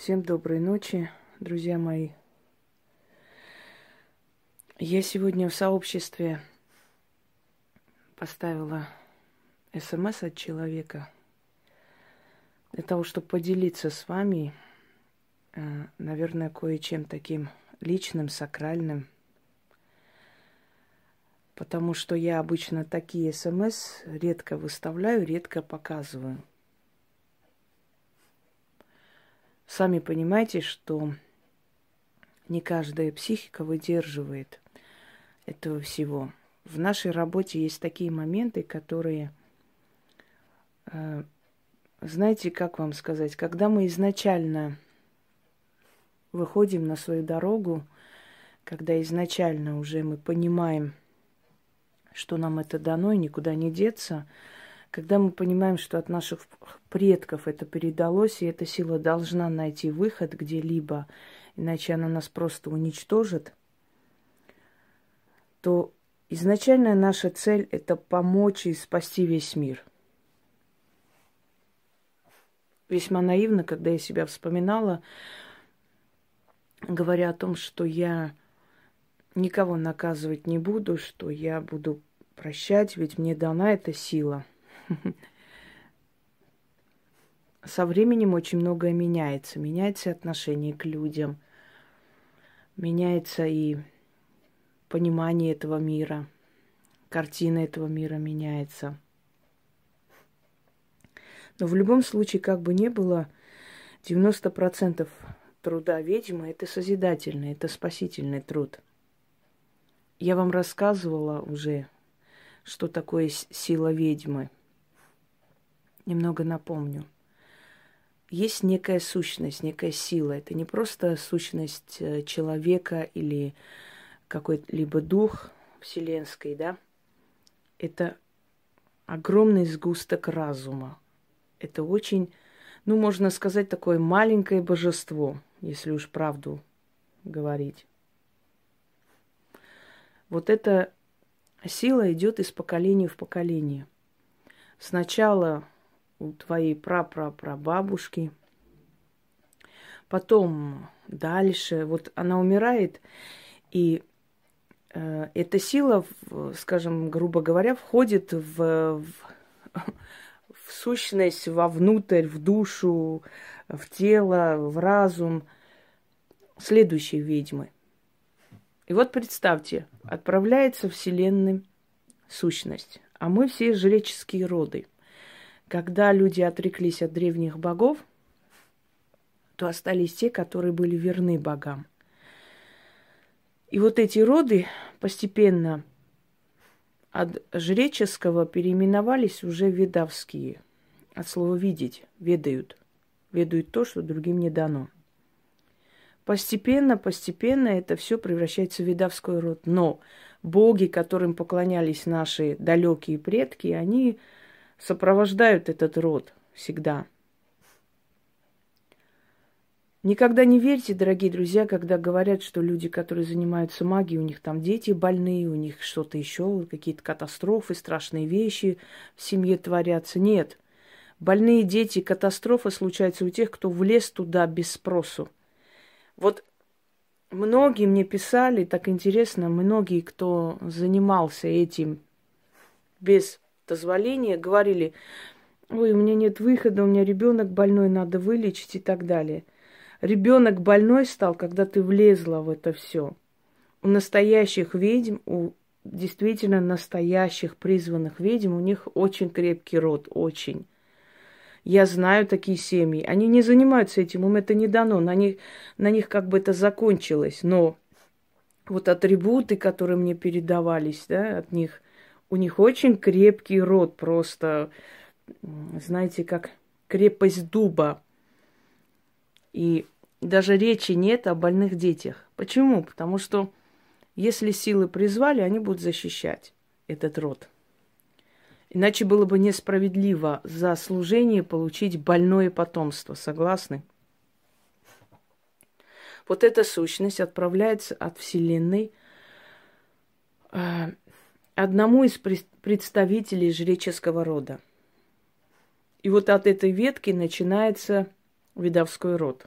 Всем доброй ночи, друзья мои. Я сегодня в сообществе поставила смс от человека для того, чтобы поделиться с вами, э, наверное, кое-чем таким личным, сакральным. Потому что я обычно такие смс редко выставляю, редко показываю. Сами понимаете, что не каждая психика выдерживает этого всего. В нашей работе есть такие моменты, которые, э, знаете, как вам сказать, когда мы изначально выходим на свою дорогу, когда изначально уже мы понимаем, что нам это дано и никуда не деться – когда мы понимаем, что от наших предков это передалось, и эта сила должна найти выход где-либо, иначе она нас просто уничтожит, то изначальная наша цель – это помочь и спасти весь мир. Весьма наивно, когда я себя вспоминала, говоря о том, что я никого наказывать не буду, что я буду прощать, ведь мне дана эта сила – Со временем очень многое меняется. Меняется отношение к людям, меняется и понимание этого мира, картина этого мира меняется. Но в любом случае, как бы ни было, 90% труда ведьмы – это созидательный, это спасительный труд. Я вам рассказывала уже, что такое сила ведьмы – немного напомню. Есть некая сущность, некая сила. Это не просто сущность э, человека или какой-либо дух вселенской, да? Это огромный сгусток разума. Это очень, ну, можно сказать, такое маленькое божество, если уж правду говорить. Вот эта сила идет из поколения в поколение. Сначала у твоей прапрапрабабушки. Потом дальше, вот она умирает, и э, эта сила, скажем, грубо говоря, входит в, в, в сущность, вовнутрь, в душу, в тело, в разум следующей ведьмы. И вот представьте, отправляется в Вселенную сущность, а мы все жреческие роды – когда люди отреклись от древних богов, то остались те, которые были верны богам. И вот эти роды постепенно от жреческого переименовались уже ведовские. От слова «видеть» – ведают. Ведают то, что другим не дано. Постепенно, постепенно это все превращается в ведовской род. Но боги, которым поклонялись наши далекие предки, они сопровождают этот род всегда. Никогда не верьте, дорогие друзья, когда говорят, что люди, которые занимаются магией, у них там дети больные, у них что-то еще, какие-то катастрофы, страшные вещи в семье творятся. Нет. Больные дети, катастрофы случаются у тех, кто влез туда без спросу. Вот многие мне писали, так интересно, многие, кто занимался этим без дозволения, говорили, ой, у меня нет выхода, у меня ребенок больной, надо вылечить и так далее. Ребенок больной стал, когда ты влезла в это все. У настоящих ведьм, у действительно настоящих призванных ведьм, у них очень крепкий род, очень. Я знаю такие семьи. Они не занимаются этим, им это не дано. На них, на них как бы это закончилось. Но вот атрибуты, которые мне передавались, да, от них, у них очень крепкий род, просто, знаете, как крепость дуба. И даже речи нет о больных детях. Почему? Потому что если силы призвали, они будут защищать этот род. Иначе было бы несправедливо за служение получить больное потомство. Согласны? Вот эта сущность отправляется от Вселенной э, одному из представителей жреческого рода. И вот от этой ветки начинается видовской род.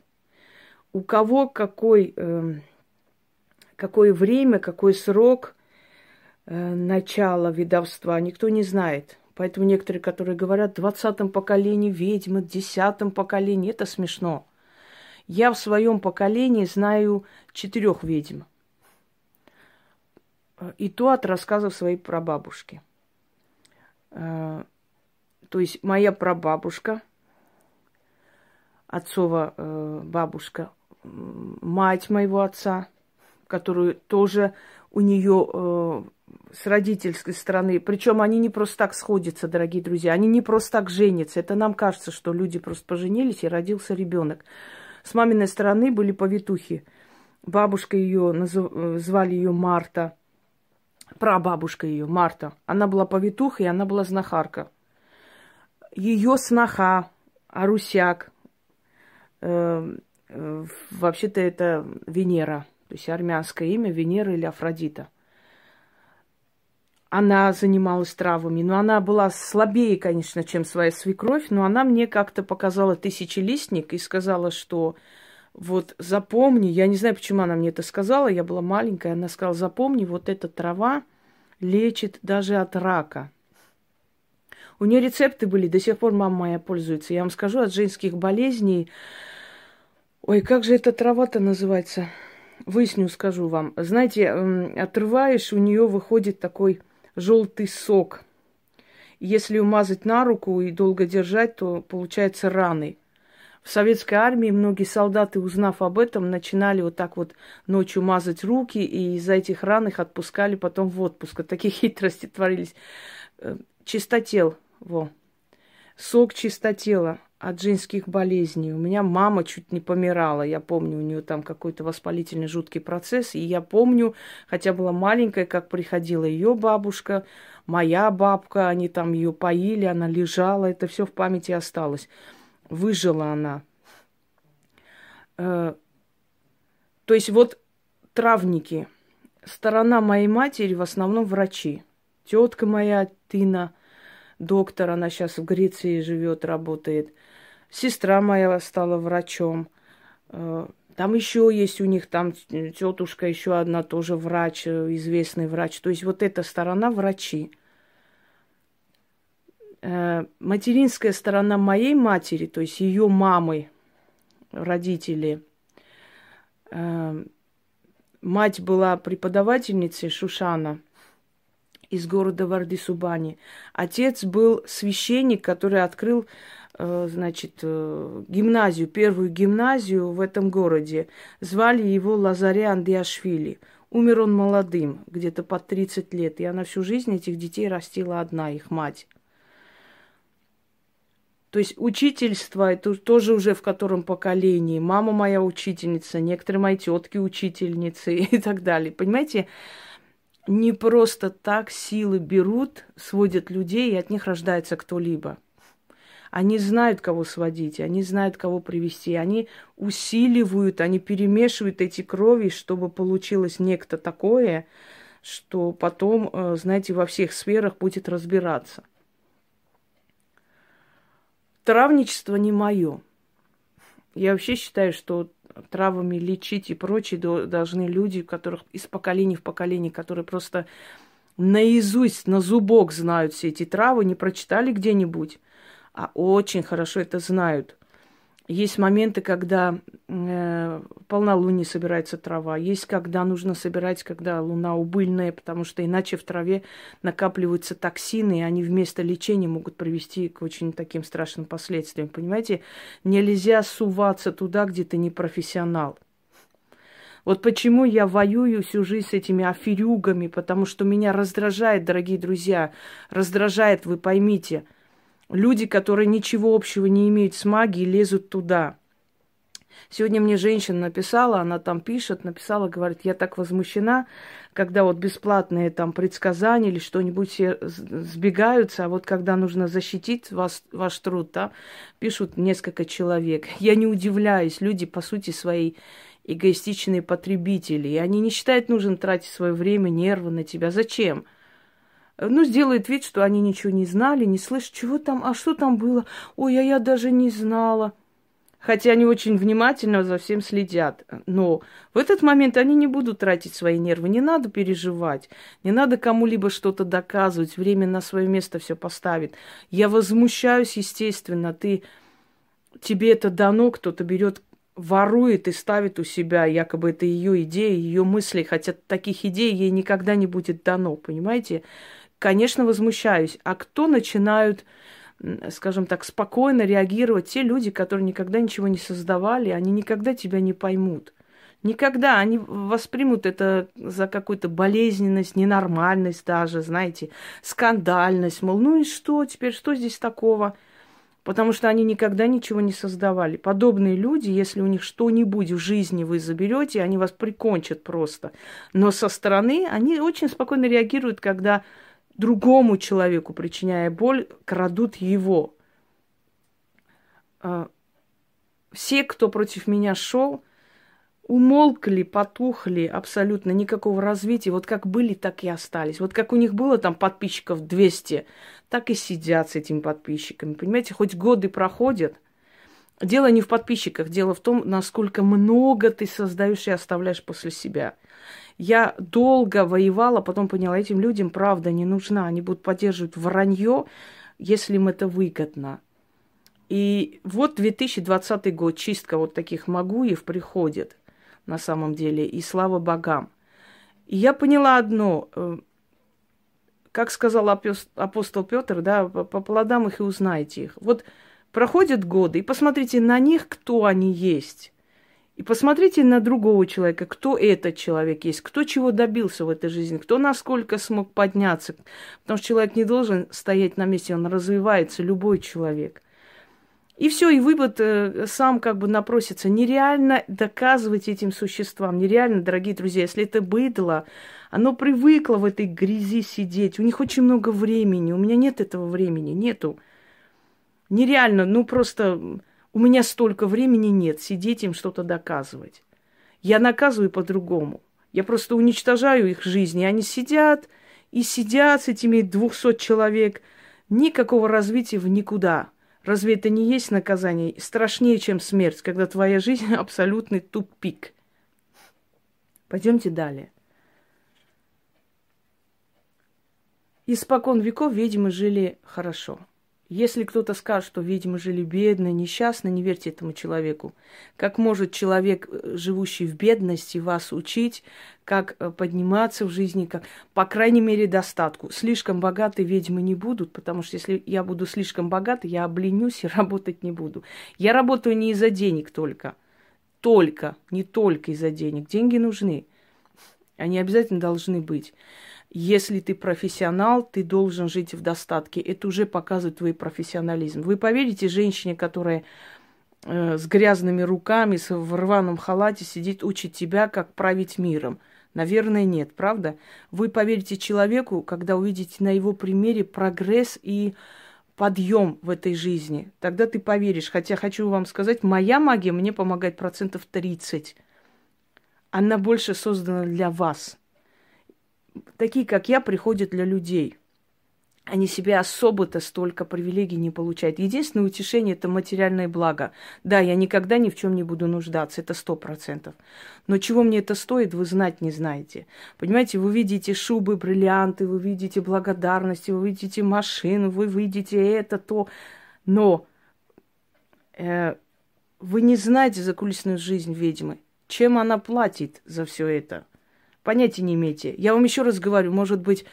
у кого какой, э, какое время, какой срок э, начала ведовства, никто не знает. Поэтому некоторые, которые говорят, в двадцатом поколении ведьмы, в десятом поколении, это смешно. Я в своем поколении знаю четырех ведьм. И то от рассказов своей прабабушки. Э, то есть моя прабабушка, отцова э, бабушка, мать моего отца, которую тоже у нее э, с родительской стороны, причем они не просто так сходятся, дорогие друзья, они не просто так женятся. Это нам кажется, что люди просто поженились и родился ребенок. С маминой стороны были повитухи. Бабушка ее, назыв... звали ее Марта, прабабушка ее, Марта. Она была повитуха, и она была знахарка. Ее сноха, Арусяк, э, э, вообще-то это Венера, то есть армянское имя Венера или Афродита – она занималась травами, но она была слабее, конечно, чем своя свекровь, но она мне как-то показала тысячелистник и сказала, что вот запомни, я не знаю, почему она мне это сказала, я была маленькая, она сказала, запомни, вот эта трава лечит даже от рака. У нее рецепты были, до сих пор мама моя пользуется. Я вам скажу, от женских болезней... Ой, как же эта трава-то называется? Выясню, скажу вам. Знаете, отрываешь, у нее выходит такой желтый сок. Если умазать на руку и долго держать, то получается раны. В советской армии многие солдаты, узнав об этом, начинали вот так вот ночью мазать руки, и из-за этих ран их отпускали потом в отпуск. Вот такие хитрости творились. Э, чистотел, во. Сок чистотела от женских болезней. У меня мама чуть не помирала. Я помню, у нее там какой-то воспалительный жуткий процесс. И я помню, хотя была маленькая, как приходила ее бабушка, моя бабка, они там ее поили, она лежала. Это все в памяти осталось. Выжила она. Э, то есть вот травники. Сторона моей матери в основном врачи. Тетка моя Тина, доктор, она сейчас в Греции живет, работает. Сестра моя стала врачом. Э, там еще есть у них, там тетушка еще одна тоже врач, э, известный врач. То есть вот эта сторона врачи. Э, материнская сторона моей матери, то есть ее мамы, родители. Мать была преподавательницей Шушана из города Вардисубани. Отец был священник, который открыл Э, значит, э, гимназию, первую гимназию в этом городе. Звали его Лазарян Диашвили. Умер он молодым, где-то под 30 лет. И она всю жизнь этих детей растила одна, их мать. То есть учительство, это тоже уже в котором поколении. Мама моя учительница, некоторые мои тетки учительницы и так далее. Понимаете, не просто так силы берут, сводят людей, и от них рождается кто-либо. Они знают, кого сводить, они знают, кого привести. Они усиливают, они перемешивают эти крови, чтобы получилось некто такое, что потом, э, знаете, во всех сферах будет разбираться. Травничество не мое. Я вообще считаю, что травами лечить и прочее должны люди, которых из поколения в поколение, которые просто наизусть, на зубок знают все эти травы, не прочитали где-нибудь а очень хорошо это знают. Есть моменты, когда э, полнолуние собирается трава, есть когда нужно собирать, когда луна убыльная, потому что иначе в траве накапливаются токсины, и они вместо лечения могут привести к очень таким страшным последствиям. Понимаете, нельзя суваться туда, где ты не профессионал. Вот почему я воюю всю жизнь с этими аферюгами, потому что меня раздражает, дорогие друзья, раздражает, вы поймите – Люди, которые ничего общего не имеют с магией, лезут туда. Сегодня мне женщина написала, она там пишет, написала, говорит, я так возмущена, когда вот бесплатные там предсказания или что-нибудь все сбегаются, а вот когда нужно защитить вас, ваш труд, да, пишут несколько человек. Я не удивляюсь, люди, по сути, свои эгоистичные потребители, и они не считают нужным тратить свое время, нервы на тебя. Зачем? Ну, сделает вид, что они ничего не знали, не слышат, чего там, а что там было? Ой, а я даже не знала. хотя они очень внимательно за всем следят. Но в этот момент они не будут тратить свои нервы. Не надо переживать, не надо кому-либо что-то доказывать. Время на свое место все поставит. Я возмущаюсь, естественно. Ты, тебе это дано, кто-то берет ворует и ставит у себя, якобы это ее идеи, ее мысли, хотя таких идей ей никогда не будет дано, понимаете? Конечно, возмущаюсь. А кто начинают скажем так, спокойно реагировать те люди, которые никогда ничего не создавали, они никогда тебя не поймут. Никогда они воспримут это за какую-то болезненность, ненормальность даже, знаете, скандальность. Мол, ну и что теперь, что здесь такого? Потому что они никогда ничего не создавали. Подобные люди, если у них что-нибудь в жизни вы заберете, они вас прикончат просто. Но со стороны они очень спокойно реагируют, когда другому человеку, причиняя боль, крадут его. А, все, кто против меня шел, умолкли, потухли, абсолютно никакого развития. Вот как были, так и остались. Вот как у них было там подписчиков 200, так и сидят с этими подписчиками. Понимаете, хоть годы проходят. Дело не в подписчиках, дело в том, насколько много ты создаешь и оставляешь после себя. Я долго воевала, потом поняла, этим людям правда не нужна. Они будут поддерживать вранье, если им это выгодно. И вот 2020 год, чистка вот таких магуев приходит на самом деле, и слава богам. И я поняла одно, э, как сказал апостол Петр, да, по плодам их и узнаете их. Вот проходят годы, и посмотрите на них, кто они есть. И посмотрите на другого человека, кто этот человек есть, кто чего добился в этой жизни, кто насколько смог подняться. Потому что человек не должен стоять на месте, он развивается, любой человек. И все, и вывод э, сам как бы напросится. Нереально доказывать этим существам, нереально, дорогие друзья, если это быдло, оно привыкло в этой грязи сидеть, у них очень много времени, у меня нет этого времени, нету. Нереально, ну просто у меня столько времени нет сидеть им что-то доказывать. Я наказываю по-другому. Я просто уничтожаю их жизнь. И они сидят и сидят с этими 200 человек. Никакого развития в никуда. Разве это не есть наказание? Страшнее, чем смерть, когда твоя жизнь абсолютный тупик. Пойдемте далее. Испокон веков ведьмы жили хорошо – если кто-то скажет, что, видимо, жили бедно, несчастно, не верьте этому человеку. Как может человек, э, живущий в бедности, вас учить, как э, подниматься в жизни, как, по крайней мере, достатку. Слишком богатые ведьмы не будут, потому что если я буду слишком богатый, я обленюсь и работать не буду. Я работаю не из-за денег только. Только, не только из-за денег. Деньги нужны. Они обязательно должны быть. Если ты профессионал, ты должен жить в достатке. Это уже показывает твой профессионализм. Вы поверите женщине, которая э, с грязными руками, с, в рваном халате сидит, учит тебя, как править миром? Наверное, нет, правда? Вы поверите человеку, когда увидите на его примере прогресс и подъем в этой жизни. Тогда ты поверишь. Хотя хочу вам сказать, моя магия мне помогает процентов 30. Она больше создана для вас – такие, как я, приходят для людей. Они себе особо-то столько привилегий не получают. Единственное утешение – это материальное благо. Да, я никогда ни в чем не буду нуждаться, это сто процентов. Но чего мне это стоит, вы знать не знаете. Понимаете, вы видите шубы, бриллианты, вы видите благодарности, вы видите машину, вы видите это, то. Но э, вы не знаете закулисную жизнь ведьмы. Чем она платит за все это? Понятия не имеете. Я вам еще раз говорю, может быть,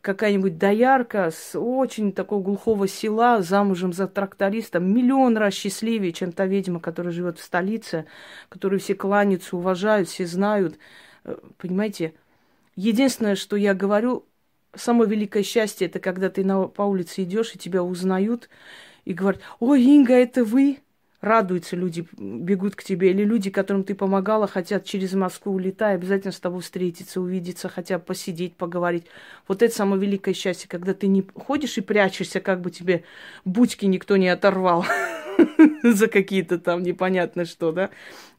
какая-нибудь доярка с очень такого глухого села, замужем за трактористом, миллион раз счастливее, чем та ведьма, которая живет в столице, которую все кланяются, уважают, все знают. Э, понимаете? Единственное, что я говорю, самое великое счастье, это когда ты на, по улице идешь, и тебя узнают, и говорят, ой, Инга, это вы? Радуются люди, бегут к тебе, или люди, которым ты помогала, хотят через Москву улетать, обязательно с тобой встретиться, увидеться, хотят посидеть, поговорить. Вот это самое великое счастье, когда ты не ходишь и прячешься, как бы тебе будьки никто не оторвал за какие-то там непонятно что, да,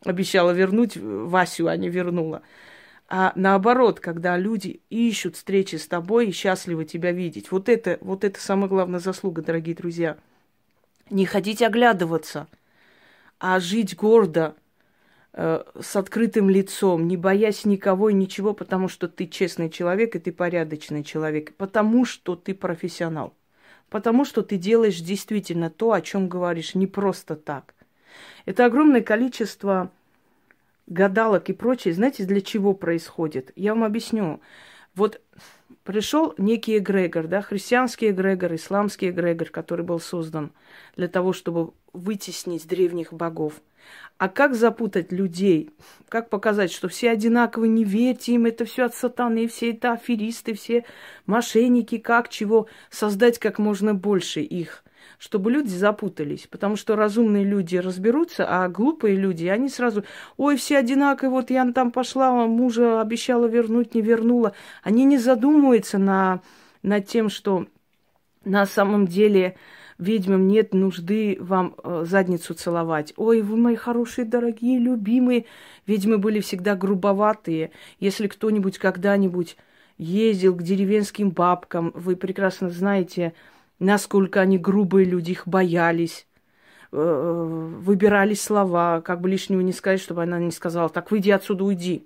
обещала вернуть Васю, а не вернула. А наоборот, когда люди ищут встречи с тобой и счастливы тебя видеть. Вот это, вот это самая главная заслуга, дорогие друзья. Не ходить оглядываться – а жить гордо, э, с открытым лицом, не боясь никого и ничего, потому что ты честный человек и ты порядочный человек, потому что ты профессионал, потому что ты делаешь действительно то, о чем говоришь, не просто так. Это огромное количество гадалок и прочее. Знаете, для чего происходит? Я вам объясню. Вот пришел некий эгрегор, да, христианский эгрегор, исламский эгрегор, который был создан для того, чтобы вытеснить древних богов. А как запутать людей? Как показать, что все одинаковые, не верьте им, это все от сатаны, все это аферисты, все мошенники, как чего создать как можно больше их – чтобы люди запутались, потому что разумные люди разберутся, а глупые люди, они сразу, ой, все одинаковые, вот я там пошла, мужа обещала вернуть, не вернула. Они не задумываются на, над тем, что на самом деле ведьмам нет нужды вам э, задницу целовать. Ой, вы мои хорошие, дорогие, любимые. Ведьмы были всегда грубоватые. Если кто-нибудь когда-нибудь ездил к деревенским бабкам, вы прекрасно знаете, насколько они грубые люди, их боялись, э, выбирали слова, как бы лишнего не сказать, чтобы она не сказала, так выйди отсюда, уйди.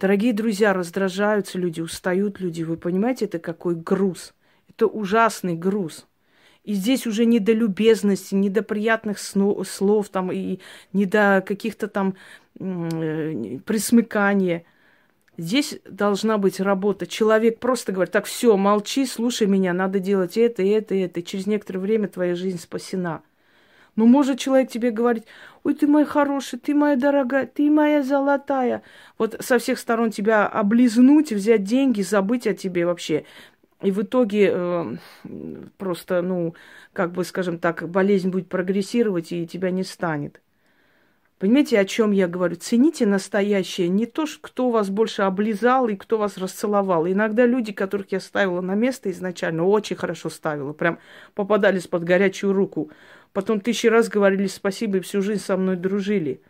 Дорогие друзья, раздражаются люди, устают люди. Вы понимаете, это какой груз? Это ужасный груз. И здесь уже не до любезности, не до приятных слов, там, и не до каких-то там э, присмыкания. Здесь должна быть работа. Человек просто говорит, так, все, молчи, слушай меня, надо делать это, это, это. И через некоторое время твоя жизнь спасена. Но может человек тебе говорить, ой, ты мой хороший, ты моя дорогая, ты моя золотая. Вот со всех сторон тебя облизнуть, взять деньги, забыть о тебе вообще. И в итоге э, просто, ну, как бы, скажем так, болезнь будет прогрессировать, и тебя не станет. Понимаете, о чем я говорю? Цените настоящее, не то, кто вас больше облизал и кто вас расцеловал. Иногда люди, которых я ставила на место изначально, очень хорошо ставила, прям попадались под горячую руку. Потом тысячи раз говорили спасибо и всю жизнь со мной дружили.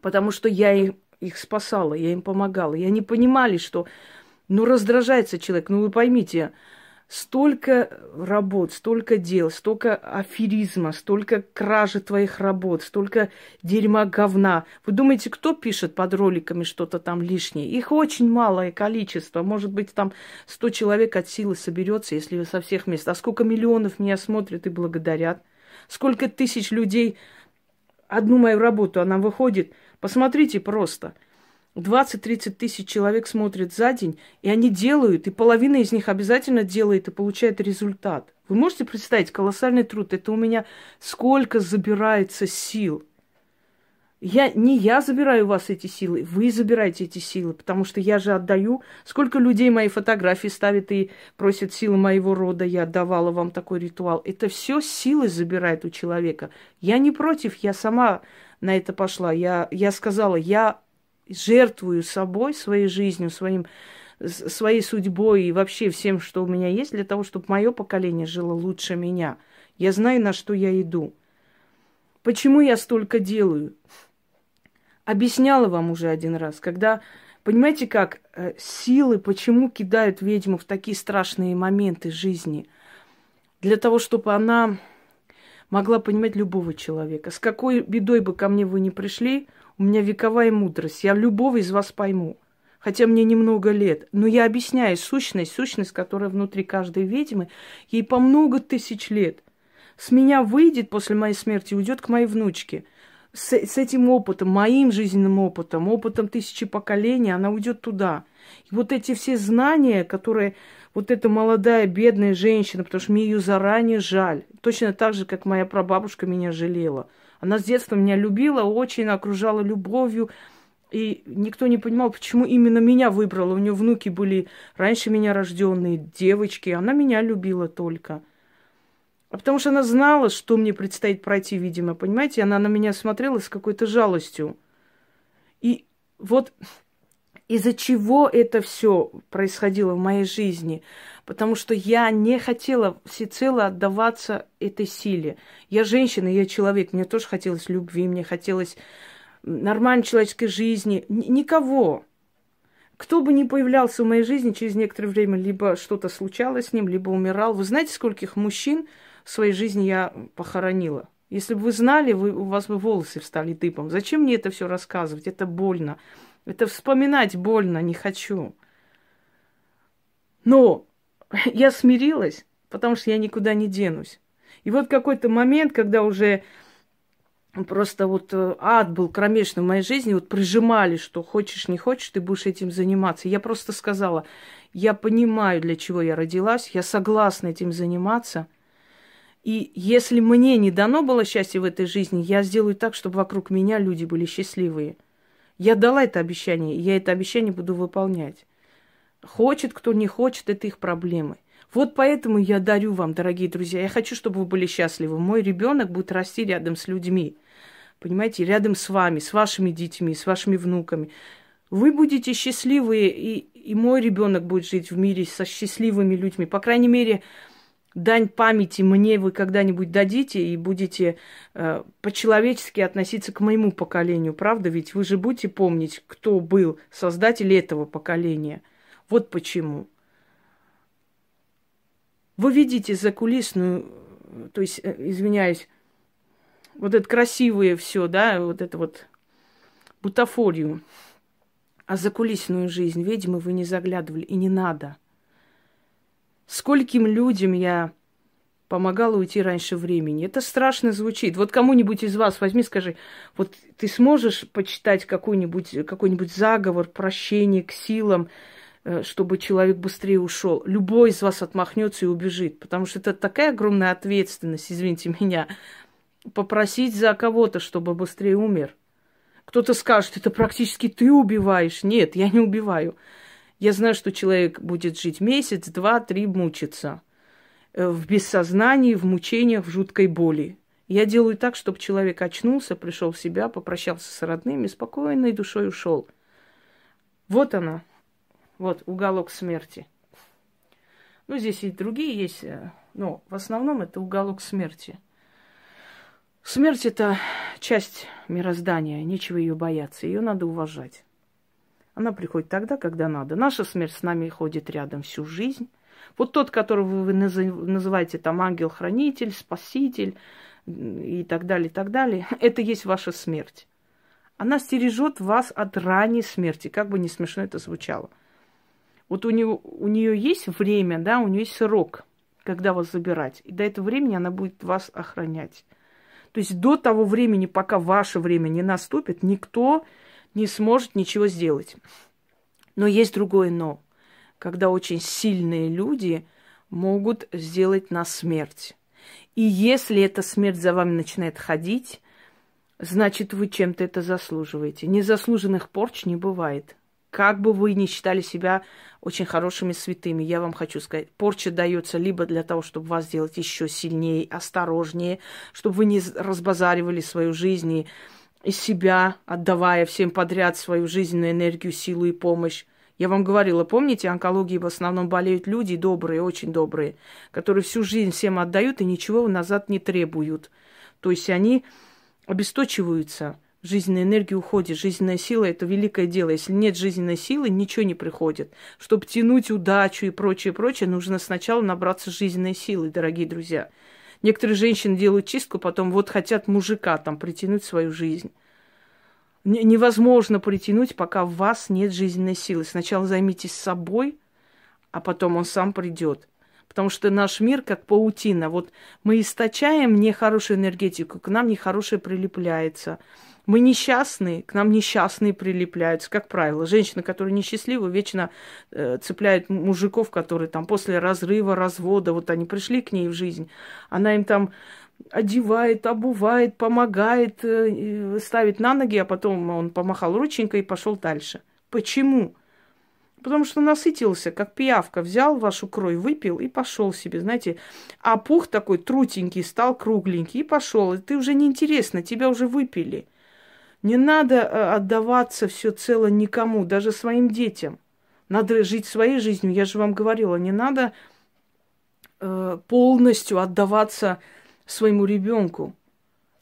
Потому что я их, их спасала, я им помогала. И они понимали, что ну раздражается человек, ну вы поймите, столько работ, столько дел, столько аферизма, столько кражи твоих работ, столько дерьма говна. Вы думаете, кто пишет под роликами что-то там лишнее? Их очень малое количество. Может быть, там 100 человек от силы соберется, если вы со всех мест. А сколько миллионов меня смотрят и благодарят? Сколько тысяч людей одну мою работу, она выходит. Посмотрите просто – 20-30 тысяч человек смотрят за день, и они делают, и половина из них обязательно делает и получает результат. Вы можете представить колоссальный труд? Это у меня сколько забирается сил. Я, не я забираю у вас эти силы, вы забираете эти силы, потому что я же отдаю. Сколько людей мои фотографии ставят и просят силы моего рода, я отдавала вам такой ритуал. Это все силы забирает у человека. Я не против, я сама на это пошла. Я, я сказала, я жертвую собой, своей жизнью, своим, своей судьбой и вообще всем, что у меня есть, для того, чтобы мое поколение жило лучше меня. Я знаю, на что я иду. Почему я столько делаю? Объясняла вам уже один раз, когда, понимаете, как э, силы, почему кидают ведьму в такие страшные моменты жизни? Для того, чтобы она могла понимать любого человека. С какой бедой бы ко мне вы не пришли, у меня вековая мудрость. Я любого из вас пойму. Хотя мне немного лет. Но я объясняю сущность, сущность, которая внутри каждой ведьмы, ей по много тысяч лет. С меня выйдет после моей смерти, уйдет к моей внучке. С, с этим опытом, моим жизненным опытом, опытом тысячи поколений, она уйдет туда. И вот эти все знания, которые вот эта молодая бедная женщина, потому что мне ее заранее жаль, точно так же, как моя прабабушка меня жалела – она с детства меня любила, очень окружала любовью. И никто не понимал, почему именно меня выбрала. У нее внуки были раньше меня рожденные, девочки. Она меня любила только. А потому что она знала, что мне предстоит пройти, видимо, понимаете? Она на меня смотрела с какой-то жалостью. И вот из-за чего это все происходило в моей жизни – потому что я не хотела всецело отдаваться этой силе. Я женщина, я человек, мне тоже хотелось любви, мне хотелось нормальной человеческой жизни. Н- никого. Кто бы ни появлялся в моей жизни через некоторое время, либо что-то случалось с ним, либо умирал. Вы знаете, скольких мужчин в своей жизни я похоронила? Если бы вы знали, вы, у вас бы волосы встали дыбом. Зачем мне это все рассказывать? Это больно. Это вспоминать больно, не хочу. Но я смирилась, потому что я никуда не денусь. И вот какой-то момент, когда уже просто вот э, ад был кромешный в моей жизни, вот прижимали, что хочешь, не хочешь, ты будешь этим заниматься. Я просто сказала, я понимаю, для чего я родилась, я согласна этим заниматься. И если мне не дано было счастье в этой жизни, я сделаю так, чтобы вокруг меня люди были счастливые. Я дала это обещание, и я это обещание буду выполнять. Хочет кто не хочет, это их проблемы. Вот поэтому я дарю вам, дорогие друзья. Я хочу, чтобы вы были счастливы. Мой ребенок будет расти рядом с людьми. Понимаете, рядом с вами, с вашими детьми, с вашими внуками. Вы будете счастливые, и, и мой ребенок будет жить в мире со счастливыми людьми. По крайней мере, дань памяти мне вы когда-нибудь дадите и будете э, по-человечески относиться к моему поколению, правда? Ведь вы же будете помнить, кто был создатель этого поколения. Вот почему. Вы видите закулисную, то есть, э, извиняюсь, вот это красивое все, да, вот это вот бутафорию. А закулисную жизнь ведьмы вы не заглядывали, и не надо – Скольким людям я помогала уйти раньше времени. Это страшно звучит. Вот кому-нибудь из вас возьми, скажи, вот ты сможешь почитать какой-нибудь какой заговор, прощение к силам, э, чтобы человек быстрее ушел. Любой из вас отмахнется и убежит, потому что это такая огромная ответственность, извините меня, попросить за кого-то, чтобы быстрее умер. Кто-то скажет, это практически ты убиваешь. Нет, я не убиваю. Я знаю, что человек будет жить месяц, два, три, мучиться. Э, в бессознании, в мучениях, в жуткой боли. Я делаю так, чтобы человек очнулся, пришел в себя, попрощался с родными, спокойной душой ушел. Вот она, вот уголок смерти. Ну, здесь и другие есть, э, но в основном это уголок смерти. Смерть – это часть мироздания, нечего ее бояться, ее надо уважать. Она приходит тогда, когда надо. Наша смерть с нами ходит рядом всю жизнь. Вот тот, которого вы называете там ангел-хранитель, спаситель и так далее, и так далее, это есть ваша смерть. Она стережет вас от ранней смерти, как бы не смешно это звучало. Вот у, него, у нее есть время, да, у нее есть срок, когда вас забирать. И до этого времени она будет вас охранять. То есть до того времени, пока ваше время не наступит, никто не сможет ничего сделать. Но есть другое но, когда очень сильные люди могут сделать на смерть. И если эта смерть за вами начинает ходить, значит, вы чем-то это заслуживаете. Незаслуженных порч не бывает. Как бы вы ни считали себя очень хорошими святыми, я вам хочу сказать, порча дается либо для того, чтобы вас сделать еще сильнее, осторожнее, чтобы вы не разбазаривали свою жизнь и из себя, отдавая всем подряд свою жизненную энергию, силу и помощь. Я вам говорила, помните, онкологии в основном болеют люди добрые, очень добрые, которые всю жизнь всем отдают и ничего назад не требуют. То есть они обесточиваются, жизненная энергия уходит, жизненная сила – это великое дело. Если нет жизненной силы, ничего не приходит. Чтобы тянуть удачу и прочее, прочее, нужно сначала набраться жизненной силы, дорогие друзья. Некоторые женщины делают чистку, потом вот хотят мужика там притянуть в свою жизнь. Невозможно притянуть, пока в вас нет жизненной силы. Сначала займитесь собой, а потом он сам придет. Потому что наш мир как паутина. Вот мы источаем нехорошую энергетику, к нам нехорошее прилепляется. Мы несчастные, к нам несчастные прилепляются, как правило. Женщины, которые несчастливы, вечно э, цепляют мужиков, которые там после разрыва, развода, вот они пришли к ней в жизнь, она им там одевает, обувает, помогает, э, ставит на ноги, а потом он помахал рученькой и пошел дальше. Почему? Потому что насытился, как пиявка, взял вашу кровь, выпил и пошел себе, знаете. А пух такой трутенький стал кругленький и пошел. И ты уже неинтересно, тебя уже выпили. Не надо э, отдаваться все цело никому, даже своим детям. Надо жить своей жизнью. Я же вам говорила, не надо э, полностью отдаваться своему ребенку.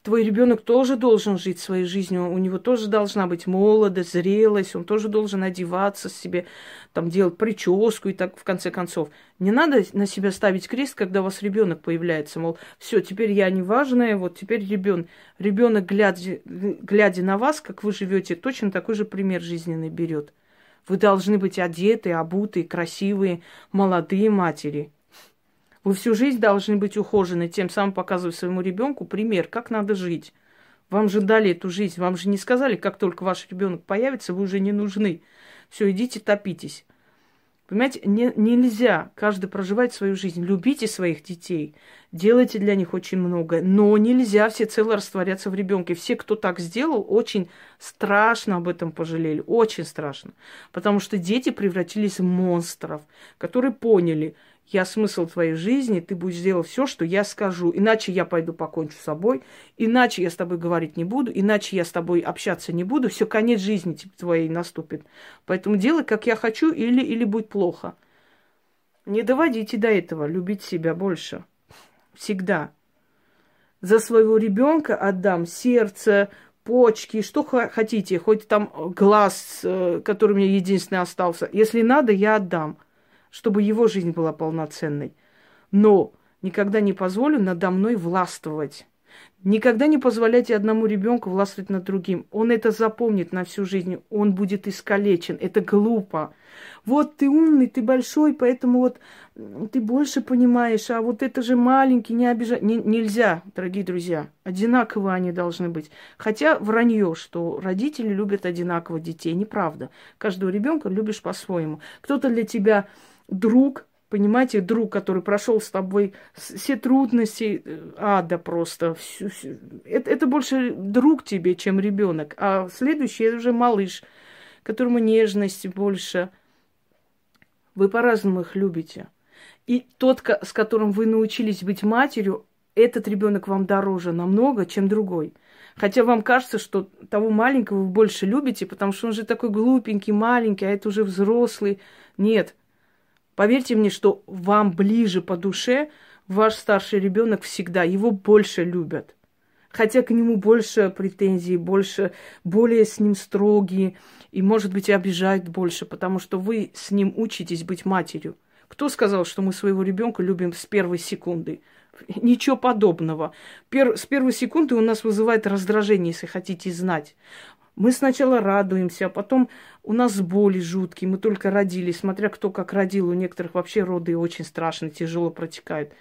Твой ребенок тоже должен жить своей жизнью, у него тоже должна быть молодость, зрелость, он тоже должен одеваться себе, там делать прическу и так в конце концов. Не надо на себя ставить крест, когда у вас ребенок появляется, мол, все, теперь я не важная, вот теперь ребенок, ребенок глядя, глядя на вас, как вы живете, точно такой же пример жизненный берет. Вы должны быть одеты, обуты, красивые, молодые матери. Вы всю жизнь должны быть ухожены, тем самым показывая своему ребенку пример, как надо жить. Вам же дали эту жизнь, вам же не сказали, как только ваш ребенок появится, вы уже не нужны. Все, идите топитесь. Понимаете, не, нельзя каждый проживать свою жизнь. Любите своих детей, делайте для них очень много, но нельзя всецело растворяться в ребенке. Все, кто так сделал, очень страшно об этом пожалели, очень страшно. Потому что дети превратились в монстров, которые поняли – я смысл твоей жизни, ты будешь делать все, что я скажу. Иначе я пойду покончу с собой, иначе я с тобой говорить не буду, иначе я с тобой общаться не буду. Все, конец жизни типа, твоей наступит. Поэтому делай, как я хочу, или, или будет плохо. Не доводите до этого, любить себя больше. Всегда. За своего ребенка отдам сердце, почки, что хотите, хоть там глаз, э, который мне единственный остался. Если надо, я отдам чтобы его жизнь была полноценной. Но никогда не позволю надо мной властвовать. Никогда не позволяйте одному ребенку властвовать над другим. Он это запомнит на всю жизнь. Он будет искалечен. Это глупо. Вот ты умный, ты большой, поэтому вот ты больше понимаешь, а вот это же маленький, не обижай. Не, нельзя, дорогие друзья. Одинаково они должны быть. Хотя вранье, что родители любят одинаково детей. Неправда. Каждого ребенка любишь по-своему. Кто-то для тебя друг, понимаете, друг, который прошел с тобой все трудности э, ада просто. Всю, всю. Это, это больше друг тебе, чем ребенок. А следующий это уже малыш, которому нежности больше. Вы по-разному их любите. И тот, с которым вы научились быть матерью, этот ребенок вам дороже намного, чем другой. Хотя вам кажется, что того маленького вы больше любите, потому что он же такой глупенький, маленький, а это уже взрослый. Нет, Поверьте мне, что вам ближе по душе ваш старший ребенок всегда, его больше любят. Хотя к нему больше претензий, больше, более с ним строгие, и, может быть, обижают больше, потому что вы с ним учитесь быть матерью. Кто сказал, что мы своего ребенка любим с первой секунды? Ничего подобного. Пер, с первой секунды у нас вызывает раздражение, если хотите знать. Мы сначала радуемся, а потом у нас боли жуткие, мы только родились, смотря кто как родил, у некоторых вообще роды очень страшно, тяжело протекают.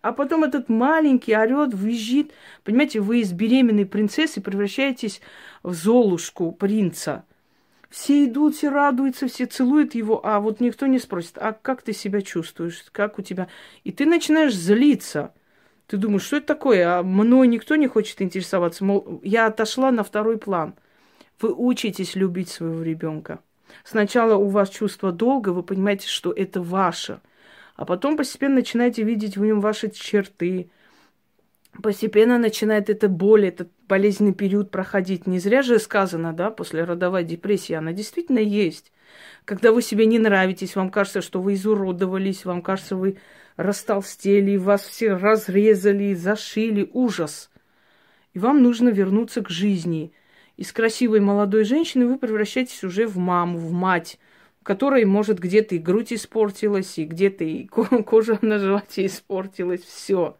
А потом этот маленький орет, визжит. Понимаете, вы из беременной принцессы превращаетесь в золушку принца. Все идут, все радуются, все целуют его, а вот никто не спросит, а как ты себя чувствуешь, как у тебя... И ты начинаешь злиться – ты думаешь, что это такое? А мной никто не хочет интересоваться. Мол, я отошла на второй план. Вы учитесь любить своего ребенка. Сначала у вас чувство долга, вы понимаете, что это ваше. А потом постепенно начинаете видеть в нем ваши черты. Постепенно начинает эта боль, этот болезненный период проходить. Не зря же сказано, да, после родовой депрессии, она действительно есть. Когда вы себе не нравитесь, вам кажется, что вы изуродовались, вам кажется, вы растолстели, вас все разрезали, зашили. Ужас. И вам нужно вернуться к жизни. Из красивой молодой женщины вы превращаетесь уже в маму, в мать, которой, может, где-то и грудь испортилась, и где-то и кожа на животе испортилась. Все.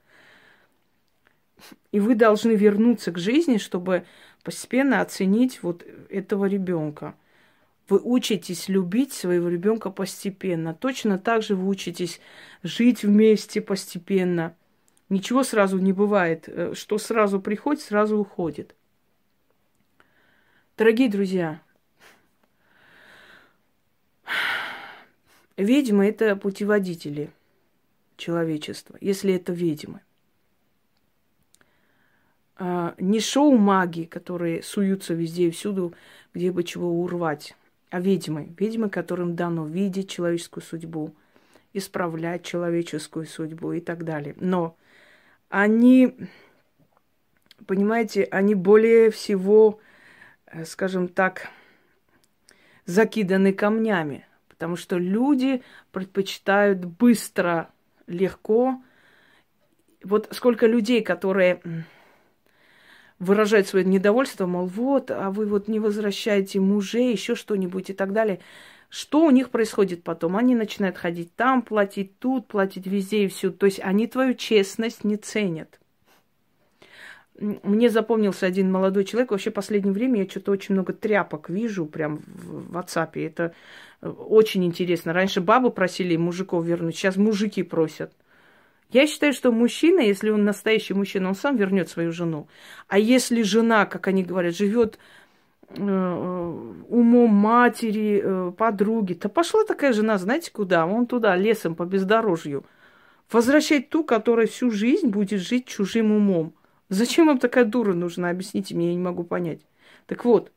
И вы должны вернуться к жизни, чтобы постепенно оценить вот этого ребенка. Вы учитесь любить своего ребенка постепенно. Точно так же вы учитесь жить вместе постепенно. Ничего сразу не бывает. Э, что сразу приходит, сразу уходит. Дорогие друзья, ведьмы – это путеводители человечества, если это ведьмы. А, не шоу-маги, которые суются везде и всюду, где бы чего урвать а ведьмы. Ведьмы, которым дано видеть человеческую судьбу, исправлять человеческую судьбу и так далее. Но они, понимаете, они более всего, э, скажем так, закиданы камнями, потому что люди предпочитают быстро, легко. Вот сколько людей, которые выражает свое недовольство, мол, вот, а вы вот не возвращаете мужей, еще что-нибудь и так далее. Что у них происходит потом? Они начинают ходить там, платить тут, платить везде и всюду. То есть они твою честность не ценят. Мне запомнился один молодой человек. Вообще, в последнее время я что-то очень много тряпок вижу прям в WhatsApp. Это э, очень интересно. Раньше бабы просили мужиков вернуть, сейчас мужики просят. Я считаю, что мужчина, если он настоящий мужчина, он сам вернет свою жену. А если жена, как они говорят, живет э, умом матери, э, подруги, то пошла такая жена, знаете куда? Он туда, лесом по бездорожью. Возвращать ту, которая всю жизнь будет жить чужим умом. Зачем вам такая дура нужна? Объясните мне, я не могу понять. Так вот,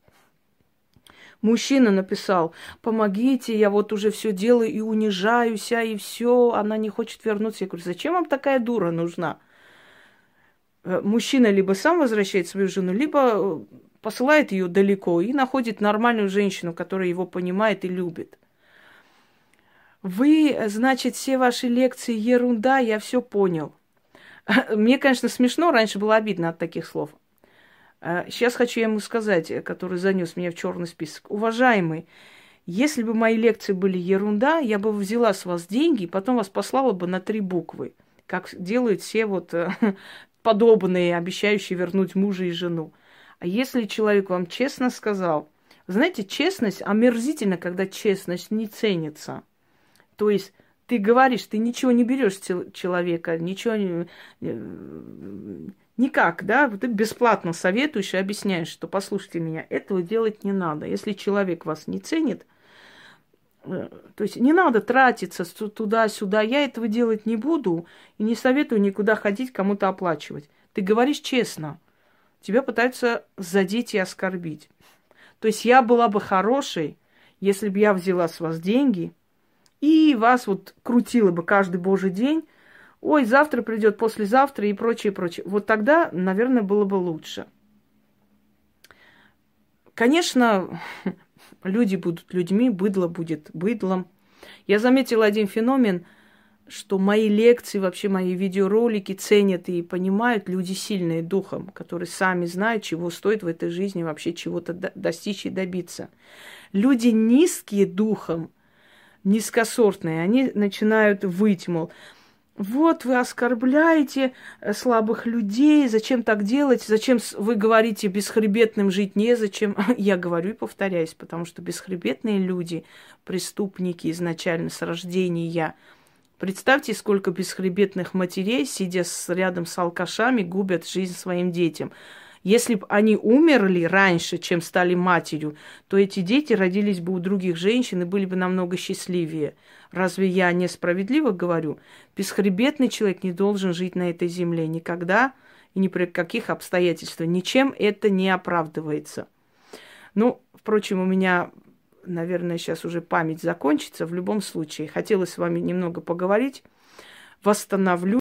Мужчина написал, помогите, я вот уже все делаю и унижаюсь, а и все, она не хочет вернуться. Я говорю, зачем вам такая дура нужна? Э, мужчина либо сам возвращает свою жену, либо э, посылает ее далеко и находит нормальную женщину, которая его понимает и любит. Вы, значит, все ваши лекции ерунда, я все понял. Мне, конечно, смешно, раньше было обидно от таких слов. Сейчас а, хочу ему сказать, э, который занес меня в черный список. Уважаемый, если бы мои лекции были ерунда, я бы взяла с вас деньги и потом вас послала бы на три буквы, как делают все вот э, подобные, обещающие вернуть мужа и жену. А если человек вам честно сказал, знаете, честность омерзительно, когда честность не ценится. То есть ты говоришь, ты ничего не берешь человека, ничего не э, Никак, да, ты бесплатно советуешь и объясняешь, что послушайте меня, этого делать не надо. Если человек вас не ценит, э, то есть не надо тратиться туда-сюда, я этого делать не буду и не советую никуда ходить, кому-то оплачивать. Ты говоришь честно, тебя пытаются задеть и оскорбить. То есть я была бы хорошей, если бы я взяла с вас деньги и вас вот крутила бы каждый божий день, ой, завтра придет, послезавтра и прочее, прочее. Вот тогда, наверное, было бы лучше. Конечно, люди будут людьми, быдло будет быдлом. Я заметила один феномен, что мои лекции, вообще мои видеоролики ценят и понимают люди сильные духом, которые сами знают, чего стоит в этой жизни вообще чего-то достичь и добиться. Люди низкие духом, низкосортные, они начинают выть, мол, вот вы оскорбляете э, слабых людей, зачем так делать, зачем вы говорите бесхребетным жить незачем. Я говорю и повторяюсь, потому что бесхребетные люди, преступники изначально с рождения. Представьте, сколько бесхребетных матерей, сидя рядом с алкашами, губят жизнь своим детям. Если бы они умерли раньше, чем стали матерью, то эти дети родились бы у других женщин и были бы намного счастливее. Разве я несправедливо говорю? Бесхребетный человек не должен жить на этой земле никогда и ни при каких обстоятельствах. Ничем это не оправдывается. Ну, впрочем, у меня, наверное, сейчас уже память закончится. В любом случае, хотелось с вами немного поговорить. Восстановлю